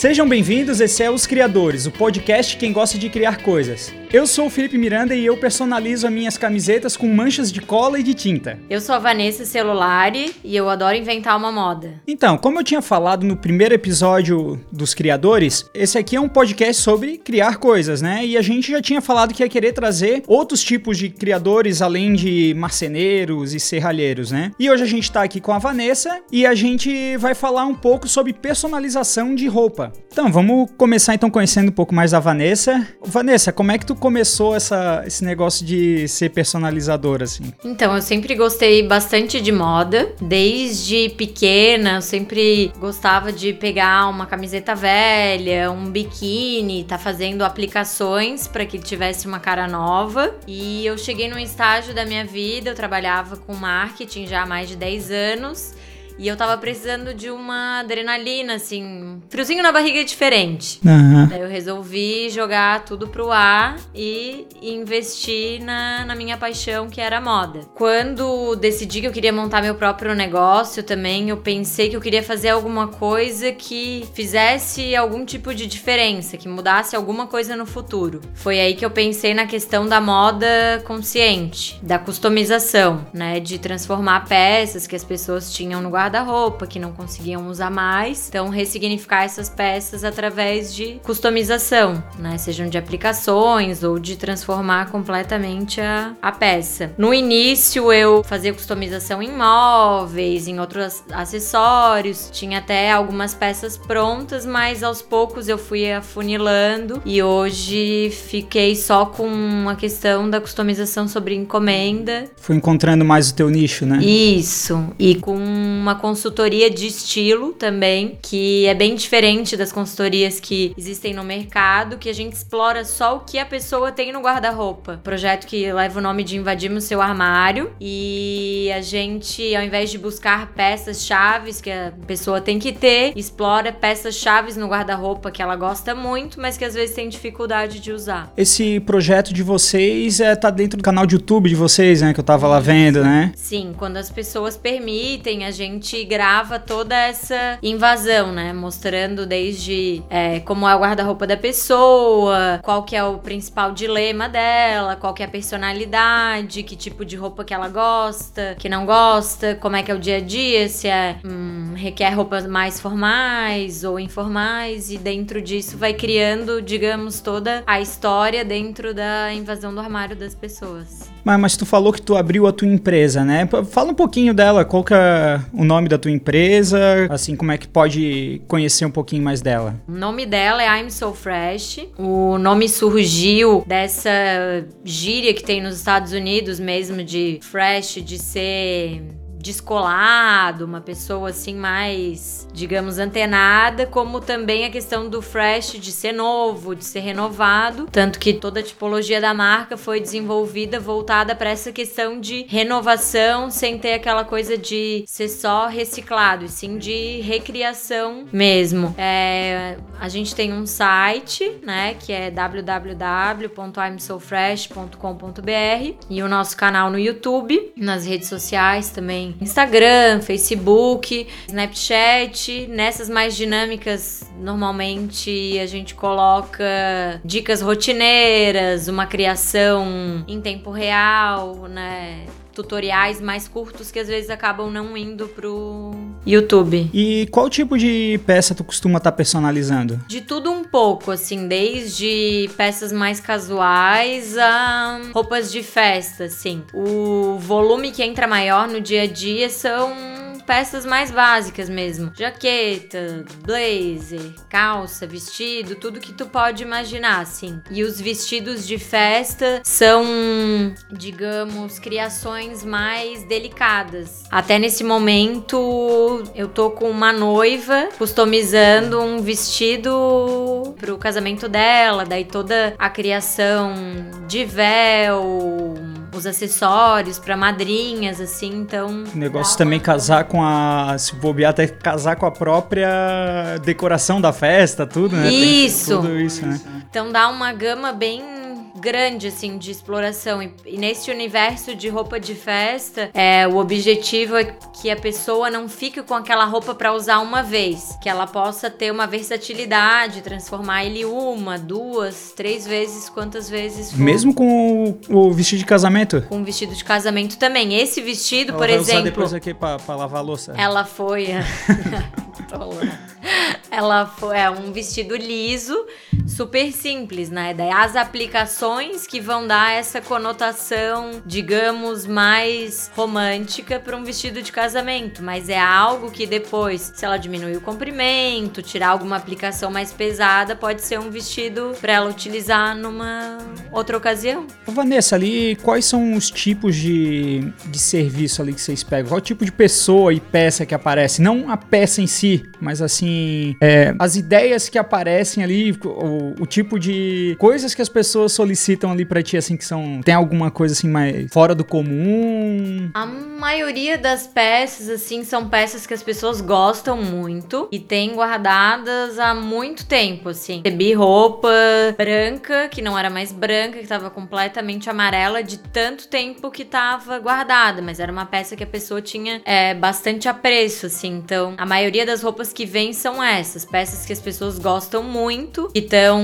Sejam bem-vindos, esse é Os Criadores, o podcast quem gosta de criar coisas. Eu sou o Felipe Miranda e eu personalizo as minhas camisetas com manchas de cola e de tinta. Eu sou a Vanessa Celulari e eu adoro inventar uma moda. Então, como eu tinha falado no primeiro episódio dos Criadores, esse aqui é um podcast sobre criar coisas, né? E a gente já tinha falado que ia querer trazer outros tipos de criadores além de marceneiros e serralheiros, né? E hoje a gente tá aqui com a Vanessa e a gente vai falar um pouco sobre personalização de roupa. Então, vamos começar então conhecendo um pouco mais da Vanessa. Vanessa, como é que tu começou essa, esse negócio de ser personalizadora, assim? Então, eu sempre gostei bastante de moda. Desde pequena, eu sempre gostava de pegar uma camiseta velha, um biquíni, tá fazendo aplicações para que tivesse uma cara nova. E eu cheguei num estágio da minha vida, eu trabalhava com marketing já há mais de 10 anos. E eu tava precisando de uma adrenalina, assim, friozinho na barriga diferente. Uhum. Daí eu resolvi jogar tudo pro ar e investir na, na minha paixão, que era a moda. Quando decidi que eu queria montar meu próprio negócio também, eu pensei que eu queria fazer alguma coisa que fizesse algum tipo de diferença, que mudasse alguma coisa no futuro. Foi aí que eu pensei na questão da moda consciente, da customização, né? De transformar peças que as pessoas tinham no guarda guarda-roupa que não conseguiam usar mais. Então, ressignificar essas peças através de customização, né? Sejam de aplicações ou de transformar completamente a, a peça. No início, eu fazia customização em móveis, em outros acessórios, tinha até algumas peças prontas, mas aos poucos eu fui afunilando e hoje fiquei só com a questão da customização sobre encomenda. Foi encontrando mais o teu nicho, né? Isso, e com uma consultoria de estilo também, que é bem diferente das consultorias que existem no mercado, que a gente explora só o que a pessoa tem no guarda-roupa. Projeto que leva o nome de Invadimos Seu Armário e a gente, ao invés de buscar peças chaves que a pessoa tem que ter, explora peças chaves no guarda-roupa que ela gosta muito, mas que às vezes tem dificuldade de usar. Esse projeto de vocês é, tá dentro do canal de YouTube de vocês, né? Que eu tava lá vendo, né? Sim, quando as pessoas permitem, a gente gente grava toda essa invasão, né? Mostrando desde é, como é o guarda-roupa da pessoa, qual que é o principal dilema dela, qual que é a personalidade, que tipo de roupa que ela gosta, que não gosta, como é que é o dia a dia, se é hum, requer roupas mais formais ou informais, e dentro disso vai criando, digamos, toda a história dentro da invasão do armário das pessoas. Mas, mas tu falou que tu abriu a tua empresa, né? Fala um pouquinho dela, que é o nome da tua empresa, assim, como é que pode conhecer um pouquinho mais dela? O nome dela é I'm So Fresh. O nome surgiu dessa gíria que tem nos Estados Unidos mesmo de fresh, de ser descolado, uma pessoa assim mais, digamos, antenada, como também a questão do fresh de ser novo, de ser renovado, tanto que toda a tipologia da marca foi desenvolvida voltada para essa questão de renovação, sem ter aquela coisa de ser só reciclado, e sim de recriação mesmo. É, a gente tem um site, né, que é www.imsofresh.com.br e o nosso canal no YouTube, nas redes sociais também Instagram, Facebook, Snapchat. Nessas mais dinâmicas, normalmente a gente coloca dicas rotineiras, uma criação em tempo real, né? tutoriais mais curtos que às vezes acabam não indo pro YouTube. E qual tipo de peça tu costuma estar tá personalizando? De tudo um pouco, assim, desde peças mais casuais a roupas de festa, assim. O volume que entra maior no dia a dia são peças mais básicas mesmo. Jaqueta, blazer, calça, vestido, tudo que tu pode imaginar, assim. E os vestidos de festa são, digamos, criações mais delicadas. Até nesse momento, eu tô com uma noiva customizando um vestido pro casamento dela, daí toda a criação de véu, os acessórios para madrinhas, assim, então. O negócio também casar com a. Se bobear, até casar com a própria decoração da festa, tudo, né? Isso! tudo isso, né? Então dá uma gama bem grande, assim, de exploração. E, e nesse universo de roupa de festa, é, o objetivo é que a pessoa não fique com aquela roupa para usar uma vez. Que ela possa ter uma versatilidade, transformar ele uma, duas, três vezes, quantas vezes for. Mesmo com o, o vestido de casamento? Com o vestido de casamento também. Esse vestido, Ela por vai exemplo. usar depois aqui pra, pra lavar a louça. Ela foi. Ela foi é um vestido liso, super simples, né? Daí as aplicações que vão dar essa conotação, digamos, mais romântica para um vestido de casamento, mas é algo que depois, se ela diminuir o comprimento, tirar alguma aplicação mais pesada, pode ser um vestido para ela utilizar numa outra ocasião. Vanessa, ali, quais são os tipos de, de serviço ali que vocês pegam? Qual tipo de pessoa e peça que aparece? Não a peça em si, mas assim, é, as ideias que aparecem ali, o, o tipo de coisas que as pessoas solicitam ali pra ti, assim, que são. Tem alguma coisa assim mais fora do comum? A maioria das peças, assim, são peças que as pessoas gostam muito e têm guardadas há muito tempo, assim. Recebi roupa branca, que não era mais branca, que tava completamente amarela, de tanto tempo que tava guardada, mas era uma peça que a pessoa tinha é, bastante apreço, assim. Então, a maioria das roupas que vem são essas, peças que as pessoas gostam muito e estão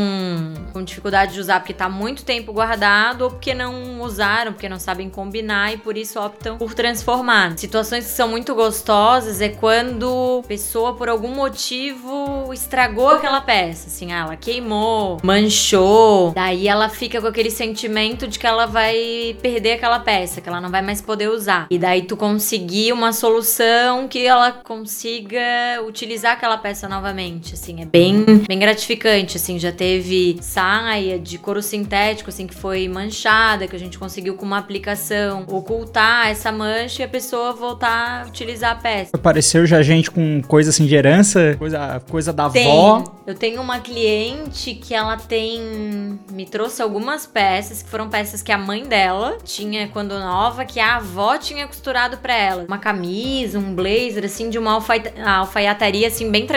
com dificuldade de usar porque tá muito tempo guardado ou porque não usaram, porque não sabem combinar e por isso optam por transformar. Situações que são muito gostosas é quando a pessoa, por algum motivo, estragou aquela peça. Assim, ah, ela queimou, manchou. Daí ela fica com aquele sentimento de que ela vai perder aquela peça, que ela não vai mais poder usar. E daí tu conseguir uma solução que ela consiga utilizar aquela peça novamente, assim, é bem, bem gratificante, assim, já teve saia de couro sintético, assim, que foi manchada, que a gente conseguiu com uma aplicação ocultar essa mancha e a pessoa voltar a utilizar a peça. Apareceu já gente com coisa assim de herança, coisa, coisa da Tem. avó. Eu tenho uma cliente que ela tem. Me trouxe algumas peças, que foram peças que a mãe dela tinha quando nova, que a avó tinha costurado pra ela. Uma camisa, um blazer, assim, de uma alfai- alfaiataria, assim, bem tradicional.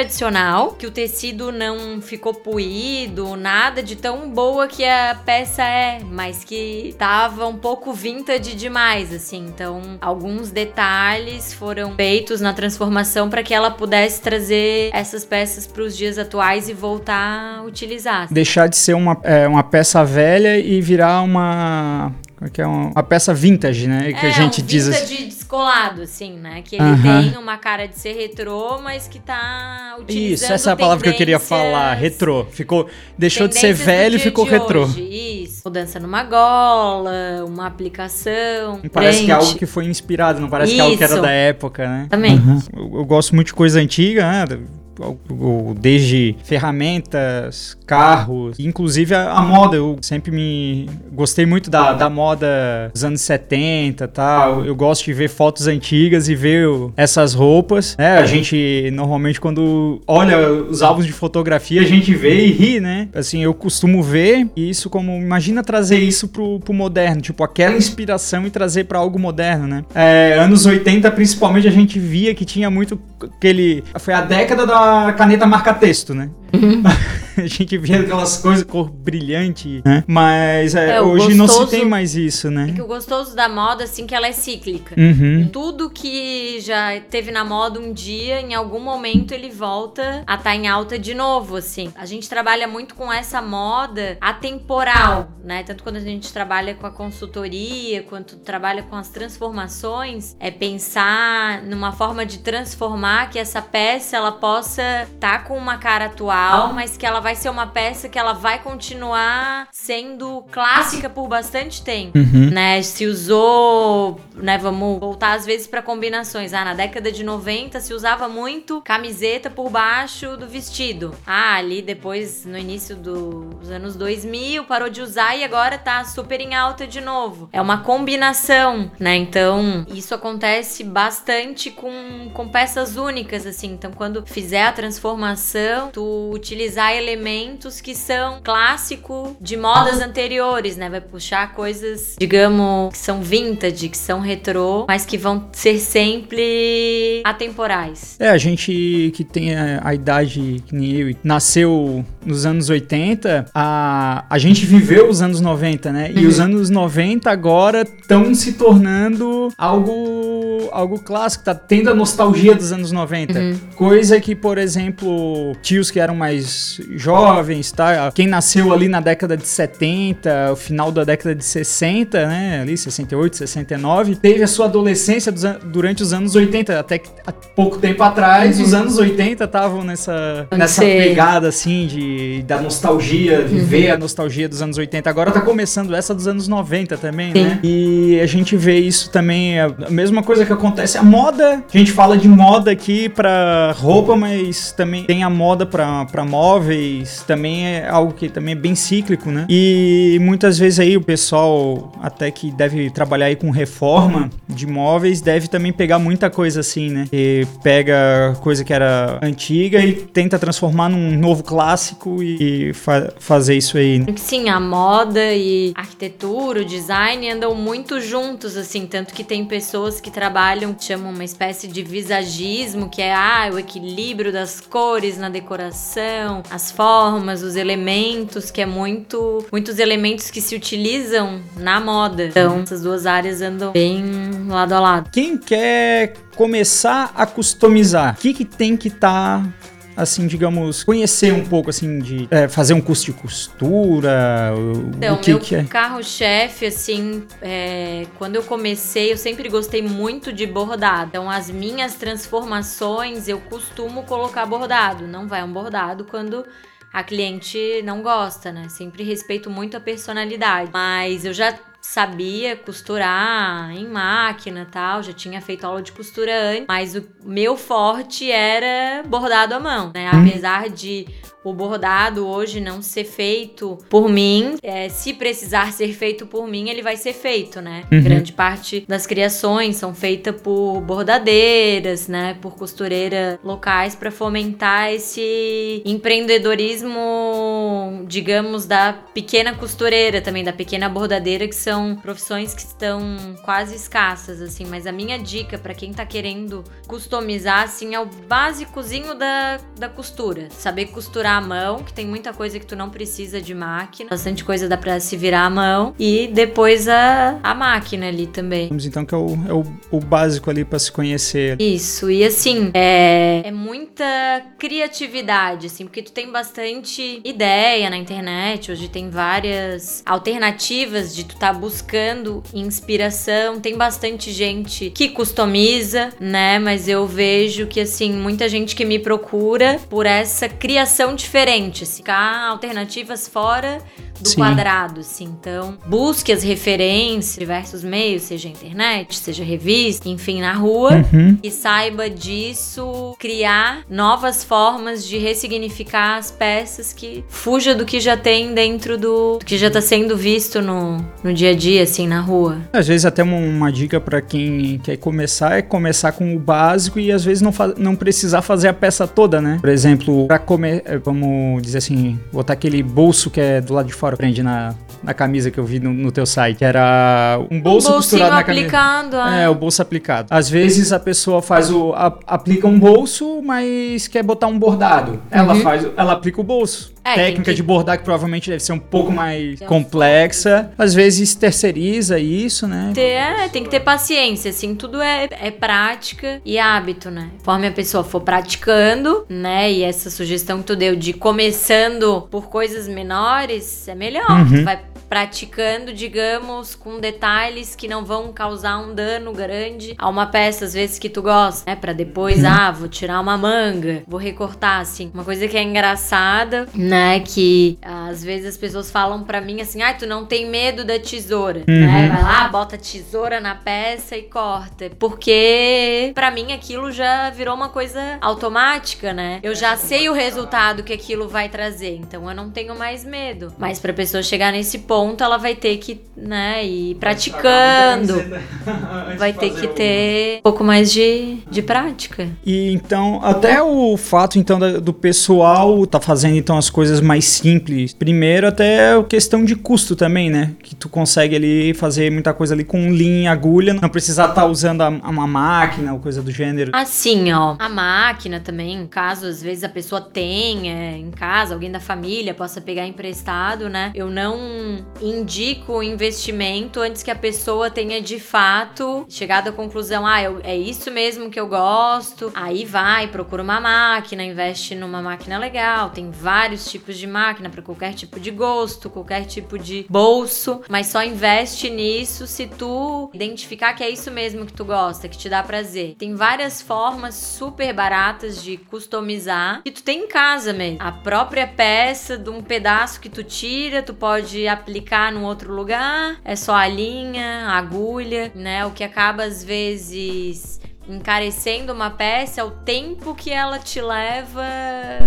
Que o tecido não ficou puído, nada de tão boa que a peça é, mas que tava um pouco vintage demais, assim. Então, alguns detalhes foram feitos na transformação para que ela pudesse trazer essas peças para os dias atuais e voltar a utilizar. Deixar de ser uma, é, uma peça velha e virar uma. É que é? Uma, uma peça vintage, né? Que a gente um diz assim. vintage descolado, assim, né? Que ele Aham. tem uma cara de ser retrô, mas que tá utilizando Isso, essa é a palavra que eu queria falar. Retrô. Ficou, deixou de ser velho e ficou retrô. hoje. Isso. Mudança numa gola, uma aplicação. Não Parece que é algo que foi inspirado, não parece que é algo que era Isso. da época, né? Também. Eu, eu gosto muito de coisa antiga, né? Desde ferramentas, carros, inclusive a, a moda. Eu sempre me gostei muito da, da moda dos anos 70 e tal. Eu gosto de ver fotos antigas e ver essas roupas. né? a gente normalmente quando olha os álbuns de fotografia, a gente vê e ri, né? Assim, eu costumo ver isso como. Imagina trazer isso pro, pro moderno, tipo, aquela inspiração e trazer pra algo moderno, né? É, anos 80, principalmente, a gente via que tinha muito aquele. Foi a década da caneta marca-texto, né? a gente via aquelas coisas, cor brilhante, né? Mas é, É, hoje não se gostoso- tem mais isso, né? É que o gostoso da moda, assim, que ela é cíclica. Uhum. Tudo que já teve na moda um dia, em algum momento ele volta a estar em alta de novo, assim. A gente trabalha muito com essa moda atemporal, né? Tanto quando a gente trabalha com a consultoria, quanto trabalha com as transformações, é pensar numa forma de transformar que essa peça ela possa estar com uma cara atual, mas que ela vai ser uma peça que ela vai continuar sendo clássica por bastante tempo Uhum. né? Se usou, né? Vamos voltar às vezes para combinações. Ah, na década de 90 se usava muito camiseta por baixo do vestido. Ah, ali depois, no início dos anos 2000, parou de usar e agora tá super em alta de novo. É uma combinação, né? Então, isso acontece bastante com, com peças únicas, assim. Então, quando fizer a transformação, tu utilizar elementos que são clássico de modas anteriores, né? Vai puxar coisas, digamos, que são vintage, que são retrô, mas que vão ser sempre atemporais. É, a gente que tem a, a idade que nem eu, nasceu nos anos 80, a, a gente viveu os anos 90, né? E Uhum. os anos 90 agora estão se tornando algo, algo clássico, tá tendo a nostalgia dos anos 90. Uhum. Coisa que, por exemplo, tios que eram mais jovens, tá? Quem nasceu ali na década de 70, o final da década de 60, né? Ali, 68, 69, teve a sua adolescência durante os anos 80. Até que há pouco tempo atrás, os anos 80 estavam nessa, nessa pegada, assim, de, da nostalgia, viver a nostalgia dos anos 80. Agora tá começando essa dos anos 90 também, Sim. né? E a gente vê isso também, a a mesma coisa que acontece. A moda, a gente fala de moda aqui pra roupa, mas também tem a moda pra pra móveis, também é algo que também é bem cíclico, né? E muitas vezes aí o pessoal, até que deve trabalhar aí com reforma de móveis, deve também pegar muita coisa assim, né? E pega coisa que era antiga e tenta transformar num novo clássico e, fa- fazer isso aí, né? Sim, a moda e arquitetura, o design andam muito juntos, assim, tanto que tem pessoas que trabalham, chamam uma espécie de visagismo, que é ah, o equilíbrio das cores na decoração, as formas, os elementos, que é muito muitos elementos que se utilizam na moda. Então, essas duas áreas andam bem lado a lado. Quem quer começar a customizar, o que, que tem que estar, assim, digamos, conhecer um pouco, assim, de é, fazer um curso de costura, o, Então, o que, meu que é? carro-chefe, assim, é, quando eu comecei, eu sempre gostei muito de bordado. Então, as minhas transformações, eu costumo colocar bordado. Não vai um bordado quando a cliente não gosta, né? Sempre respeito muito a personalidade. Mas eu já sabia costurar em máquina e tal, já tinha feito aula de costura antes, mas o meu forte era bordado à mão, né? Apesar de o bordado hoje não ser feito por mim, é, se precisar ser feito por mim, ele vai ser feito, né? Uhum. Grande parte das criações são feitas por bordadeiras, né? Por costureiras locais para fomentar esse empreendedorismo, digamos, da pequena costureira também, da pequena bordadeira, que são profissões que estão quase escassas, assim. Mas a minha dica para quem tá querendo customizar, assim, é o básicozinho da, da costura. Saber costurar à mão, que tem muita coisa que tu não precisa de máquina. Bastante coisa dá pra se virar à mão. E depois a, a máquina ali também. Vamos então que é o, é o, o básico ali pra se conhecer. Isso, e assim, é, é muita criatividade, assim, porque tu tem bastante ideia na internet, hoje tem várias alternativas de tu tá buscando inspiração, tem bastante gente que customiza, né, mas eu vejo que, assim, muita gente que me procura por essa criação diferente, assim, ficar alternativas fora do Sim. quadrado, assim. Então, busque as referências, diversos meios, seja internet, seja revista, enfim, na rua, Uhum. e saiba disso criar novas formas de ressignificar as peças que fuja do que já tem dentro do, do que já tá sendo visto no, no dia a dia, assim, na rua. Às vezes até uma, uma dica pra quem quer começar é começar com o básico e às vezes não, não precisar fazer a peça toda, né? Por exemplo, pra comer, é, vamos dizer assim, botar aquele bolso que é do lado de fora, prende na, na camisa que eu vi no, no teu site, que era um bolso um costurado na camisa. aplicando, ah. É, o bolso aplicado. Às vezes a pessoa faz o. a- aplica um bolso, mas quer botar um bordado. Ela faz. Ela aplica o bolso. Uhum. É, Técnica que- de bordar que provavelmente deve ser um pouco mais É um- complexa. Às vezes terceiriza isso, né? Ter, é, tem que ter paciência, assim, tudo é, é prática e hábito, né? Conforme a pessoa for praticando, né? E essa sugestão que tu deu de começando por coisas menores, é melhor. Uhum. Tu vai praticando, digamos, com detalhes que não vão causar um dano grande a uma peça, às vezes, que tu gosta, né? Pra depois, ah, vou tirar uma manga, vou recortar, assim. Uma coisa que é engraçada, né? Que às vezes as pessoas falam pra mim assim, ah, tu não tem medo da tesoura, né? Vai lá, bota a tesoura na peça e corta. Porque pra mim aquilo já virou uma coisa automática, né? Eu já sei o resultado que aquilo vai trazer, então eu não tenho mais medo. Mas pra pessoa chegar nesse ponto, ponto ela vai ter que, né, ir praticando. Vai ter que ter um pouco mais de, de prática. E então, até o fato então do pessoal tá fazendo então as coisas mais simples. Primeiro até a questão de custo também, né? Que tu consegue ali fazer muita coisa ali com linha, agulha, não precisar estar tá usando uma máquina ou coisa do gênero. Assim, ó, a máquina também, caso às vezes a pessoa tenha em casa, alguém da família possa pegar emprestado, né? Eu não indico o investimento antes que a pessoa tenha de fato chegado à conclusão, ah, eu, é isso mesmo que eu gosto. Aí vai, procura uma máquina, investe numa máquina legal. Tem vários tipos de máquina para qualquer tipo de gosto, qualquer tipo de bolso, mas só investe nisso se tu identificar que é isso mesmo que tu gosta, que te dá prazer. Tem várias formas super baratas de customizar que tu tem em casa mesmo. A própria peça de um pedaço que tu tira, tu pode aplicar num outro lugar, é só a linha, a agulha, né? O que acaba às vezes encarecendo uma peça é o tempo que ela te leva,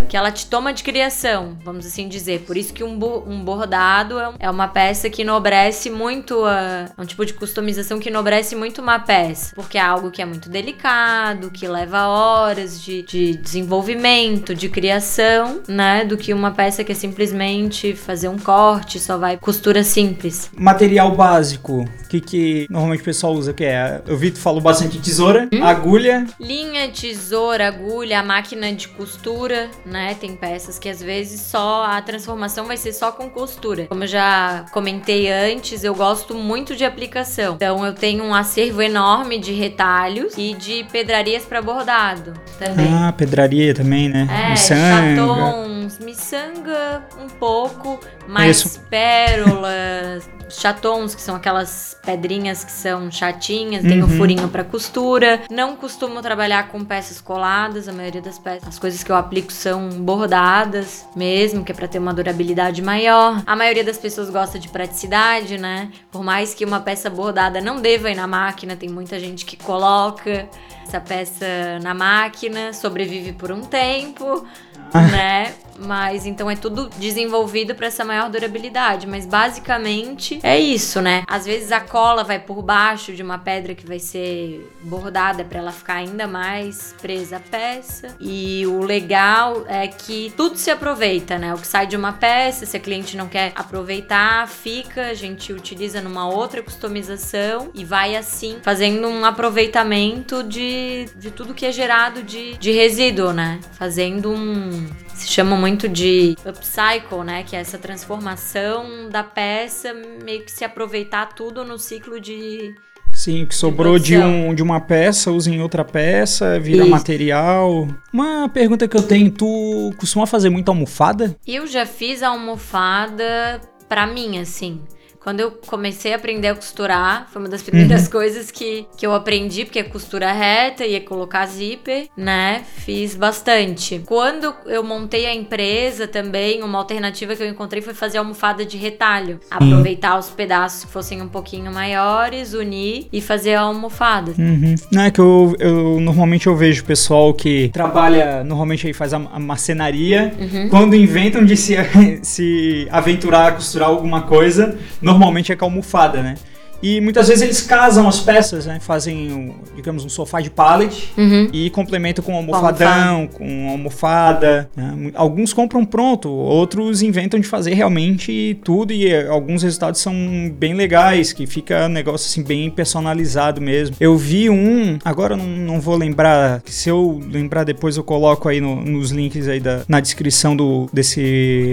que ela te toma de criação, vamos assim dizer. Por isso que um, bo um bordado é, é uma peça que enobrece muito, a, é um tipo de customização que enobrece muito uma peça, porque é algo que é muito delicado, que leva horas de, de desenvolvimento, de criação, né, do que uma peça que é simplesmente fazer um corte, só vai costura simples. Material básico, o que, que normalmente o pessoal usa, que é, eu vi tu falou bastante tesoura, hum? Agulha. Linha, tesoura, agulha, a máquina de costura, né? Tem peças que às vezes só a transformação vai ser só com costura. Como eu já comentei antes, eu gosto muito de aplicação. Então eu tenho um acervo enorme de retalhos e de pedrarias para bordado também. Ah, pedraria também, né? É, miçanga. chatons, miçanga um pouco, mais pérolas, chatons, que são aquelas pedrinhas que são chatinhas, tem o um uhum. furinho para costura. Não costumo trabalhar com peças coladas, a maioria das peças, as coisas que eu aplico são bordadas mesmo, que é para ter uma durabilidade maior. A maioria das pessoas gosta de praticidade, né? Por mais que uma peça bordada não deva ir na máquina, tem muita gente que coloca essa peça na máquina, sobrevive por um tempo, né? Mas então é tudo desenvolvido para essa maior durabilidade. Mas basicamente é isso, né? Às vezes a cola vai por baixo de uma pedra que vai ser bordada para ela ficar ainda mais presa à peça. E o legal é que tudo se aproveita, né? O que sai de uma peça, se a cliente não quer aproveitar, fica, a gente utiliza numa outra customização e vai assim fazendo um aproveitamento de, de tudo que é gerado de, de resíduo, né? Fazendo um se chama muito de upcycle, né? Que é essa transformação da peça, meio que se aproveitar tudo no ciclo de. Sim, que sobrou de, de, um, de uma peça, usa em outra peça, vira Isso. material. Uma pergunta que eu tenho, tu costuma fazer muita almofada? Eu já fiz a almofada pra mim, assim. Quando eu comecei a aprender a costurar, foi uma das primeiras uhum. coisas que, que eu aprendi, porque é costura reta, ia colocar zíper, né? Fiz bastante. Quando eu montei a empresa também, uma alternativa que eu encontrei foi fazer almofada de retalho. Aproveitar os pedaços que fossem um pouquinho maiores, unir e fazer a almofada. Uhum. Não, é que eu, eu normalmente eu vejo pessoal que trabalha, normalmente aí faz a, a marcenaria, uhum. quando inventam de se, se aventurar a costurar alguma coisa, normalmente é com almofada, né? E muitas vezes eles casam as peças, né? Fazem, digamos, um sofá de pallet uhum. e complementam com um almofadão, com uma almofada. Né? Alguns compram pronto, outros inventam de fazer realmente tudo e eh, alguns resultados são bem legais, que fica um negócio assim bem personalizado mesmo. Eu vi um, agora não, não vou lembrar, se eu lembrar depois eu coloco aí no, nos links aí da, na descrição do, desse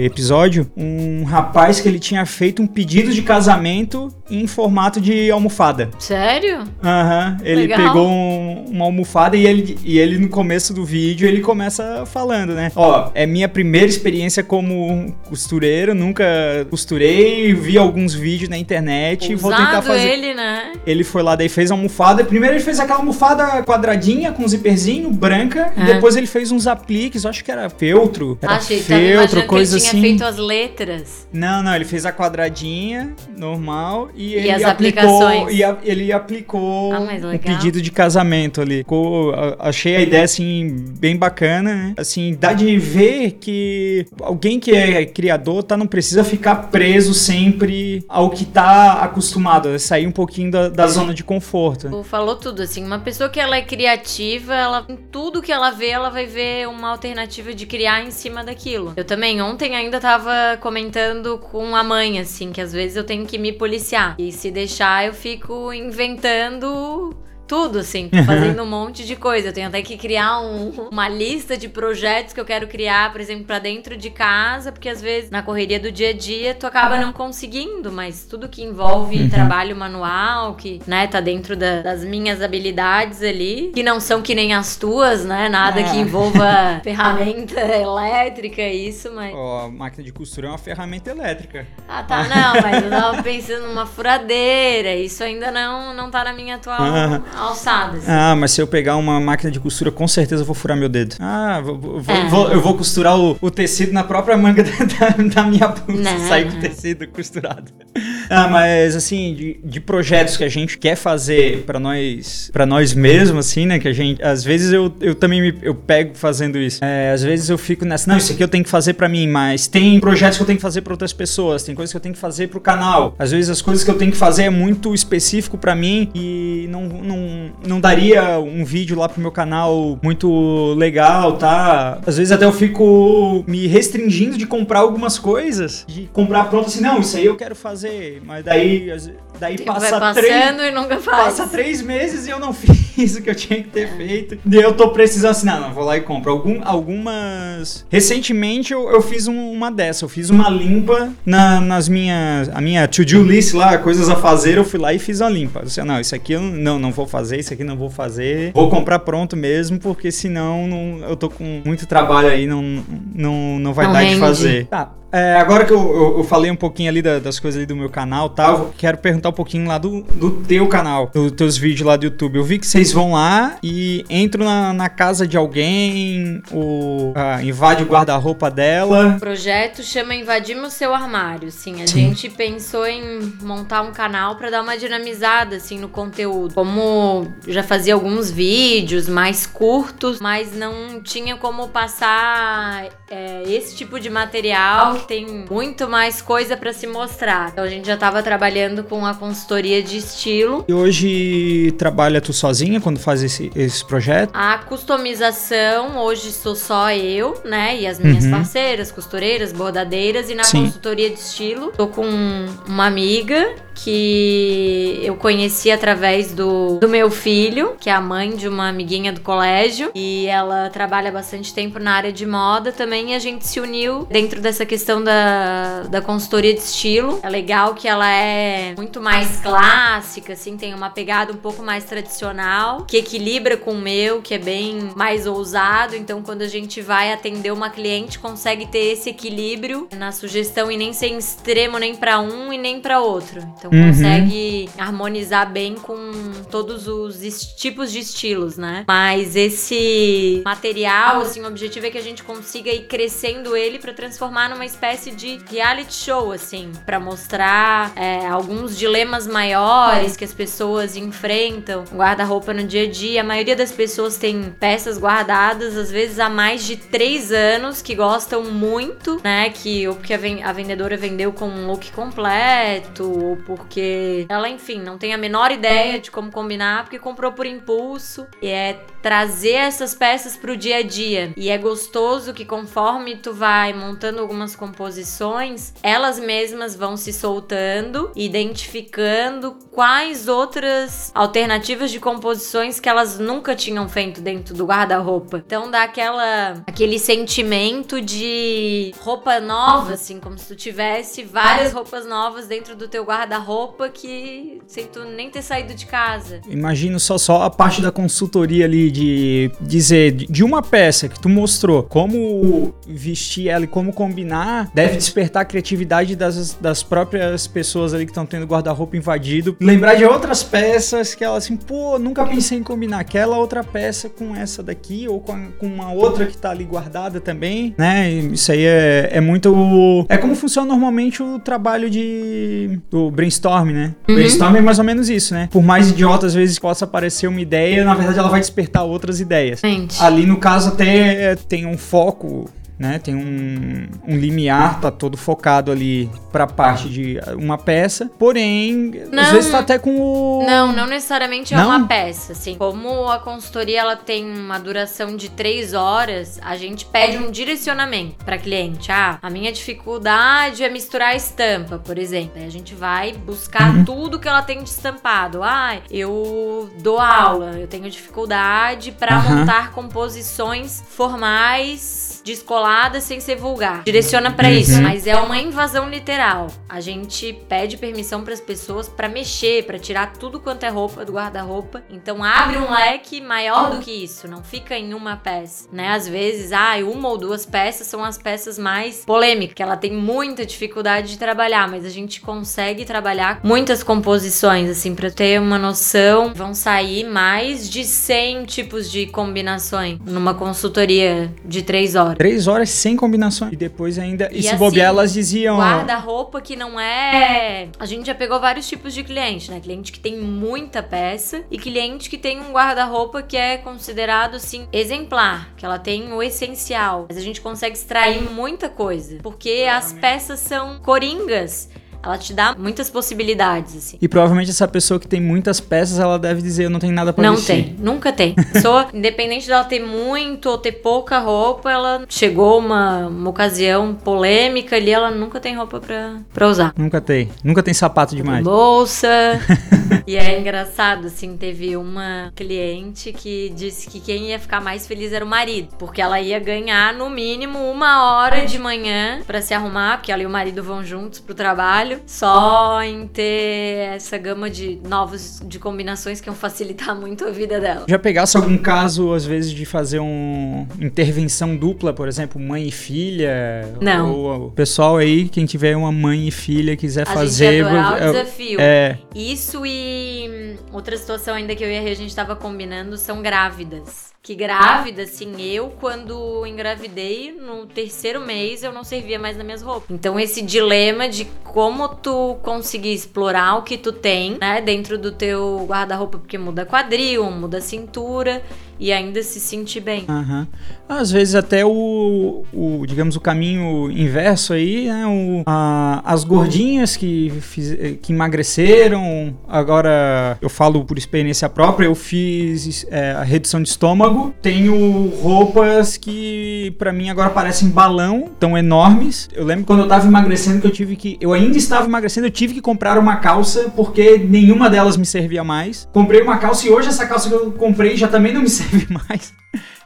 episódio, um rapaz que ele tinha feito um pedido de casamento em formato de almofada. Sério? Aham. Uhum. Ele Legal. pegou um, uma almofada e ele, e ele no começo do vídeo ele começa falando, né? Ó, é minha primeira experiência como costureiro, nunca costurei, vi alguns vídeos na internet e vou tentar fazer. ele, né? Ele foi lá daí fez a almofada. Primeiro ele fez aquela almofada quadradinha com zíperzinho branca, é. e depois ele fez uns apliques, acho que era feltro, era Achei, feltro, coisa que ele assim. tinha feito as letras. Não, não, ele fez a quadradinha normal e, e ele aplicou e a, ele aplicou ah, o pedido de casamento ali. Ficou, achei a ideia, assim, bem bacana, né? Assim, dá de ver que alguém que é criador, tá, não precisa ficar preso sempre ao que tá acostumado, é sair um pouquinho da, da zona de conforto. Falou tudo, assim, uma pessoa que ela é criativa, ela, em tudo que ela vê, ela vai ver uma alternativa de criar em cima daquilo. Eu também, ontem ainda tava comentando com a mãe, assim, que às vezes eu tenho que me policiar. E se deixar, eu fico inventando tudo, assim, fazendo um monte de coisa. Eu tenho até que criar um, uma lista de projetos que eu quero criar, por exemplo, para dentro de casa, porque às vezes na correria do dia a dia tu acaba não conseguindo, mas tudo que envolve uhum. trabalho manual, que, né, tá dentro da, das minhas habilidades ali, que não são que nem as tuas, né, nada é. que envolva ferramenta elétrica, isso, mas... Ó, oh, a máquina de costura é uma ferramenta elétrica. Ah, tá, não, mas eu tava pensando numa furadeira, isso ainda não, não tá na minha atual alçadas. Ah, mas se eu pegar uma máquina de costura, com certeza eu vou furar meu dedo. Ah, vou, vou, é. vou, eu vou costurar o, o, tecido na própria manga da, da minha blusa. Sair com o tecido costurado. Ah, mas assim, de, de, projetos que a gente quer fazer para nós para nós mesmos, assim, né? Que a gente. Às vezes eu, eu também me, eu pego fazendo isso. É, às vezes eu fico nessa. Não, isso aqui eu tenho que fazer para mim, mas tem projetos que eu tenho que fazer para outras pessoas, tem coisas que eu tenho que fazer pro canal. Às vezes as coisas que eu tenho que fazer é muito específico para mim e não, não não, daria um vídeo lá pro meu canal muito legal, tá? Às vezes até eu fico me restringindo de comprar algumas coisas, de comprar pronto assim, não, isso aí eu quero fazer, mas daí daí passa três e nunca faz. Passa três meses e eu não fiz o que eu tinha que ter feito. E eu tô precisando assim, não, não vou lá e compro. Algum, algumas recentemente eu, eu fiz um, uma dessa, eu fiz uma limpa na, nas minhas a minha to-do list lá, coisas a fazer, eu fui lá e fiz a limpa. Eu disse, não, isso aqui eu não não vou fazer fazer, isso aqui não vou fazer. Vou comprar pronto mesmo, porque senão não, eu tô com muito trabalho aí, não, não, não vai não dar rende. de fazer. Tá, é, agora que eu, eu, eu, falei um pouquinho ali da, das coisas ali do meu canal e tal, eu quero perguntar um pouquinho lá do, do teu canal, dos teus vídeos lá do YouTube. Eu vi que vocês vão lá e entram na, na casa de alguém, ou ah, invade o guarda-roupa dela. O projeto chama Invadimos Seu Armário, sim. A sim. gente pensou em montar um canal para dar uma dinamizada, assim, no conteúdo. Como já fazia alguns vídeos mais curtos, mas não tinha como passar é, esse tipo de material tem muito mais coisa para se mostrar. Então a gente já tava trabalhando com a consultoria de estilo. E hoje trabalha tu sozinha quando faz esse, esse projeto? A customização, hoje sou só eu, né? E as minhas uhum. parceiras, costureiras, bordadeiras. E na Sim. consultoria de estilo, tô com uma amiga que eu conheci através do, do meu filho, que é a mãe de uma amiguinha do colégio. E ela trabalha bastante tempo na área de moda também. E a gente se uniu dentro dessa questão da, da consultoria de estilo. É legal que ela é muito mais clássica, assim, tem uma pegada um pouco mais tradicional, que equilibra com o meu, que é bem mais ousado. Então, quando a gente vai atender uma cliente, consegue ter esse equilíbrio na sugestão e nem ser extremo nem para um e nem para outro. Então, uhum. consegue harmonizar bem com todos os tipos de estilos, né? Mas esse material, assim, o objetivo é que a gente consiga ir crescendo ele para transformar numa espécie de reality show, assim, para mostrar é, alguns dilemas maiores que as pessoas enfrentam. Guarda-roupa no dia a dia. A maioria das pessoas tem peças guardadas, às vezes há mais de três anos, que gostam muito, né? Que ou porque a vendedora vendeu com um look completo, ou porque ela, enfim, não tem a menor ideia de como combinar, porque comprou por impulso. E é trazer essas peças pro dia a dia. E é gostoso que conforme tu vai montando algumas composições, elas mesmas vão se soltando, identificando quais outras alternativas de composições que elas nunca tinham feito dentro do guarda-roupa. Então dá aquela aquele sentimento de roupa nova, assim, como se tu tivesse várias roupas novas dentro do teu guarda-roupa que sem tu nem ter saído de casa. Imagino só só a parte da consultoria ali de dizer de uma peça que tu mostrou como vestir ela e como combinar, deve despertar a criatividade das, das próprias pessoas ali que estão tendo guarda-roupa invadido. Lembrar de outras peças que elas assim, pô, nunca pensei em combinar aquela outra peça com essa daqui ou com, com uma outra que tá ali guardada também, né? Isso aí é, é muito. É como funciona normalmente o trabalho de. do brainstorm, né? Uhum. Brainstorm é mais ou menos isso, né? Por mais idiota às vezes possa aparecer uma ideia, na verdade ela vai despertar outras ideias. Gente. Ali no caso até tem um foco né? Tem um, um limiar, tá todo focado ali pra parte de uma peça. Porém, não, às vezes tá até com o. Não, não necessariamente é não? uma peça, assim. Como a consultoria ela tem uma duração de três horas, a gente pede um direcionamento pra cliente. Ah, a minha dificuldade é misturar estampa, por exemplo. Aí a gente vai buscar uhum. tudo que ela tem de estampado. Ah, eu dou aula, eu tenho dificuldade para uhum. montar composições formais descolada sem ser vulgar. Direciona para uhum. isso, mas é uma invasão literal. A gente pede permissão para as pessoas para mexer, para tirar tudo quanto é roupa do guarda-roupa. Então abre um leque maior do que isso, não fica em uma peça, né? Às vezes, ah, uma ou duas peças são as peças mais polêmicas, que ela tem muita dificuldade de trabalhar, mas a gente consegue trabalhar muitas composições assim para ter uma noção. Vão sair mais de 100 tipos de combinações numa consultoria de três horas. Três horas sem combinações. E depois ainda. E, e se assim, bobear, elas diziam. Guarda-roupa que não é. A gente já pegou vários tipos de cliente, né? Cliente que tem muita peça e cliente que tem um guarda-roupa que é considerado, assim, exemplar, que ela tem o essencial. Mas a gente consegue extrair muita coisa. Porque as peças são coringas ela te dá muitas possibilidades, assim. E provavelmente essa pessoa que tem muitas peças, ela deve dizer, eu não tenho nada pra Não vestir. tem, nunca tem. pessoa, independente dela ter muito ou ter pouca roupa, ela chegou uma, uma ocasião polêmica ali, ela nunca tem roupa pra, pra usar. Nunca tem. Nunca tem sapato demais. Bolsa. e é engraçado, assim, teve uma cliente que disse que quem ia ficar mais feliz era o marido, porque ela ia ganhar no mínimo uma hora de manhã para se arrumar, porque ela e o marido vão juntos pro trabalho trabalho, só em ter essa gama de novos de combinações que vão facilitar muito a vida dela. Já pegasse algum caso, às vezes, de fazer uma intervenção dupla, por exemplo, mãe e filha? Não. Ou o pessoal aí, quem tiver uma mãe e filha quiser a fazer. Gente o é, desafio. É. Isso e outra situação ainda que eu e a Rê, a gente estava combinando são grávidas que grávida, assim, eu quando engravidei, no terceiro mês, eu não servia mais nas minhas roupas. Então esse dilema de como tu conseguir explorar o que tu tem, né, dentro do teu guarda-roupa, porque muda quadril, muda cintura e ainda se sentir bem. Uhum. Às vezes até o, o, digamos, o caminho inverso aí, né? O, a, as gordinhas que, fiz, que emagreceram, agora eu falo por experiência própria, eu fiz é, a redução de estômago, tenho roupas que para mim agora parecem balão, tão enormes. Eu lembro quando eu tava emagrecendo que eu tive que, eu ainda estava emagrecendo, eu tive que comprar uma calça porque nenhuma delas me servia mais. Comprei uma calça e hoje essa calça que eu comprei já também não me serve mais.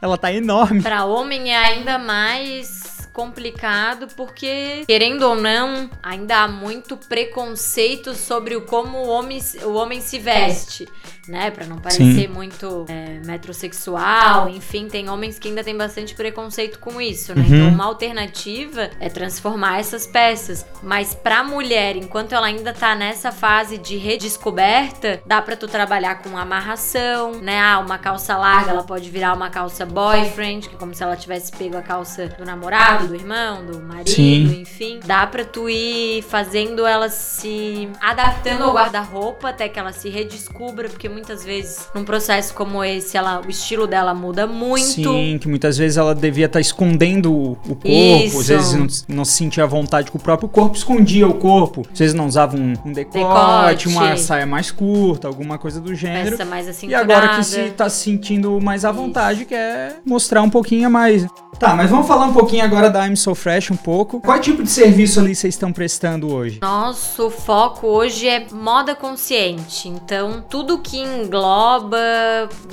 Ela tá enorme. Para homem é ainda mais complicado porque, querendo ou não, ainda há muito preconceito sobre o como o homem, o homem se veste né? Pra não parecer Sim. muito é, metrosexual. Enfim, tem homens que ainda têm bastante preconceito com isso, né? Uhum. Então, uma alternativa é transformar essas peças. Mas pra mulher, enquanto ela ainda tá nessa fase de redescoberta, dá pra tu trabalhar com amarração, né? Ah, uma calça larga, ela pode virar uma calça boyfriend, que é como se ela tivesse pego a calça do namorado, do irmão, do marido, Sim. enfim. Dá pra tu ir fazendo ela se adaptando ao guarda-roupa até que ela se redescubra, porque muitas vezes, num processo como esse, ela, o estilo dela muda muito. Sim, que muitas vezes ela devia estar tá escondendo o corpo, Isso. às vezes não, não, se sentia à vontade com o próprio corpo, escondia o corpo. Às vezes não usava um, um decote, decote, uma saia mais curta, alguma coisa do gênero. Peça mais E agora que se tá se sentindo mais à vontade, Isso. quer mostrar um pouquinho a mais. Tá, mas vamos falar um pouquinho agora da I'm So Fresh um pouco. Qual tipo de serviço ali vocês estão prestando hoje? Nosso foco hoje é moda consciente. Então, tudo que engloba,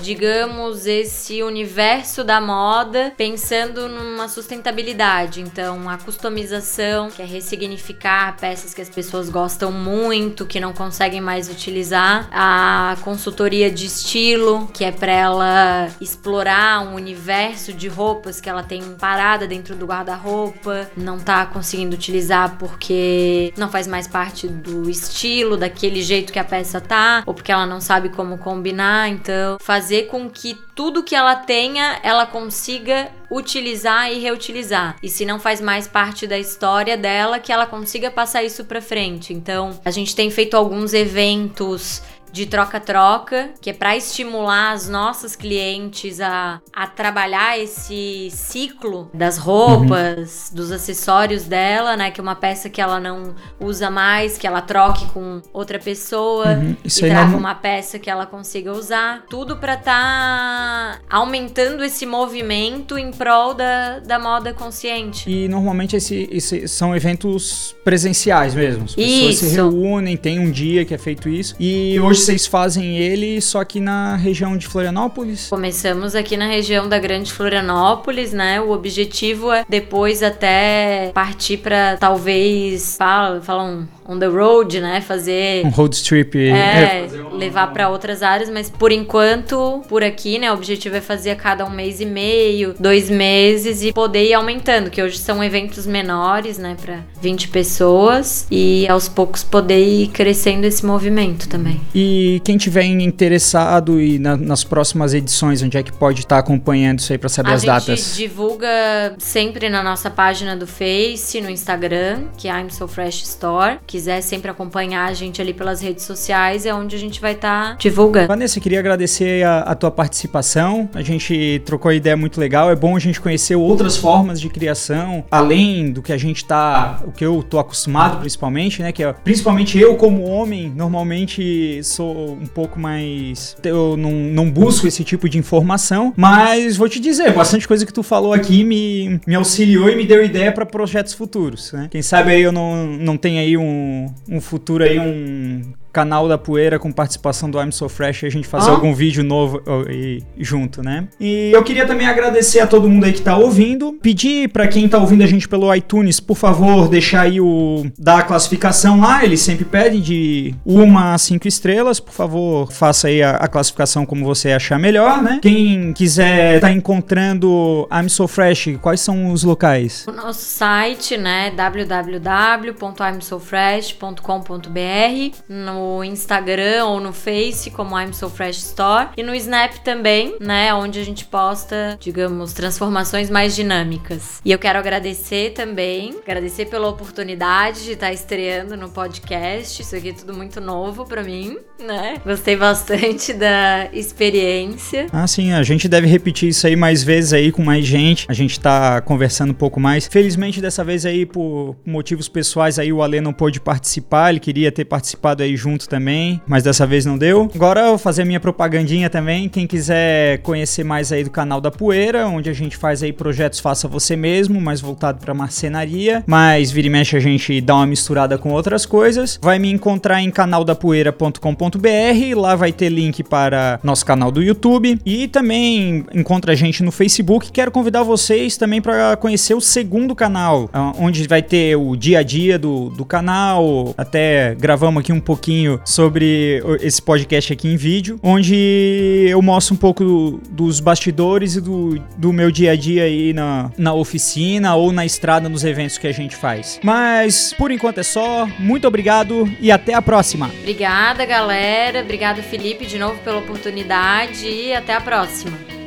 digamos, esse universo da moda, pensando numa sustentabilidade. Então, a customização, que é ressignificar peças que as pessoas gostam muito, que não conseguem mais utilizar. A consultoria de estilo, que é para ela explorar um universo de roupas que ela tem parada dentro do guarda-roupa, não tá conseguindo utilizar porque não faz mais parte do estilo, daquele jeito que a peça tá, ou porque ela não sabe como como combinar, então fazer com que tudo que ela tenha, ela consiga utilizar e reutilizar. E se não faz mais parte da história dela, que ela consiga passar isso para frente. Então, a gente tem feito alguns eventos de troca-troca, que é para estimular as nossas clientes a, a trabalhar esse ciclo das roupas, uhum. dos acessórios dela, né? Que é uma peça que ela não usa mais, que ela troque com outra pessoa uhum. e traga não... uma peça que ela consiga usar. Tudo para tá aumentando esse movimento em prol da, da moda consciente. E normalmente esse, esse são eventos presenciais mesmo. As pessoas isso. se reúnem, tem um dia que é feito isso. E hoje vocês fazem ele só aqui na região de Florianópolis? Começamos aqui na região da Grande Florianópolis, né? O objetivo é depois até partir para talvez, fala, fala um on the road, né? Fazer um road trip, é, é. levar para outras áreas, mas por enquanto por aqui, né? O objetivo é fazer a cada um mês e meio, dois meses e poder ir aumentando, que hoje são eventos menores, né? Para 20 pessoas e aos poucos poder ir crescendo esse movimento também. E quem tiver interessado e na, nas próximas edições, onde é que pode estar tá acompanhando isso aí para saber a as datas? A gente divulga sempre na nossa página do Face, no Instagram, que é I'm So Fresh Store quiser sempre acompanhar a gente ali pelas redes sociais, é onde a gente vai estar tá divulgando. Vanessa, queria agradecer a, a, tua participação. A gente trocou ideia muito legal. É bom a gente conhecer outras formas de criação, além do que a gente tá, o que eu tô acostumado principalmente, né? Que é, principalmente eu como homem, normalmente sou um pouco mais, eu não, não busco esse tipo de informação, mas vou te dizer, bastante coisa que tu falou aqui me, me auxiliou e me deu ideia para projetos futuros, né? Quem sabe aí eu não, não tenho aí um um, futuro aí, um canal da Poeira com participação do I'm So Fresh e a gente fazer ah. algum vídeo novo e, junto, né? E eu queria também agradecer a todo mundo aí que tá ouvindo, pedir para quem tá ouvindo a gente pelo iTunes, por favor, deixar aí o dar a classificação lá, eles sempre pedem de uma a cinco estrelas, por favor, faça aí a, a classificação como você achar melhor, né? Quem quiser tá encontrando I'm So Fresh, quais são os locais? O nosso site, né, www.imsofresh.com.br, no no Instagram ou no Face como I'm So Fresh Store e no Snap também, né, onde a gente posta, digamos, transformações mais dinâmicas. E eu quero agradecer também, agradecer pela oportunidade de estar estreando no podcast. Isso aqui é tudo muito novo para mim, né? Gostei bastante da experiência. Ah, sim, a gente deve repetir isso aí mais vezes aí com mais gente. A gente tá conversando um pouco mais. Felizmente dessa vez aí por motivos pessoais aí o Ale não pôde participar, ele queria ter participado aí junto junto também, mas dessa vez não deu. Agora eu vou fazer minha propagandinha também. Quem quiser conhecer mais aí do canal da Poeira, onde a gente faz aí projetos faça você mesmo, mais voltado para marcenaria, mas vira e mexe a gente dá uma misturada com outras coisas. Vai me encontrar em canaldapoeira.com.br, lá vai ter link para nosso canal do YouTube e também encontra a gente no Facebook. Quero convidar vocês também para conhecer o segundo canal, onde vai ter o dia a dia do, do canal, até gravamos aqui um pouquinho pouquinho sobre esse podcast aqui em vídeo, onde eu mostro um pouco dos bastidores e do, do meu dia a dia aí na, na oficina ou na estrada nos eventos que a gente faz. Mas por enquanto é só. Muito obrigado e até a próxima. Obrigada, galera. Obrigado, Felipe, de novo pela oportunidade e até a próxima.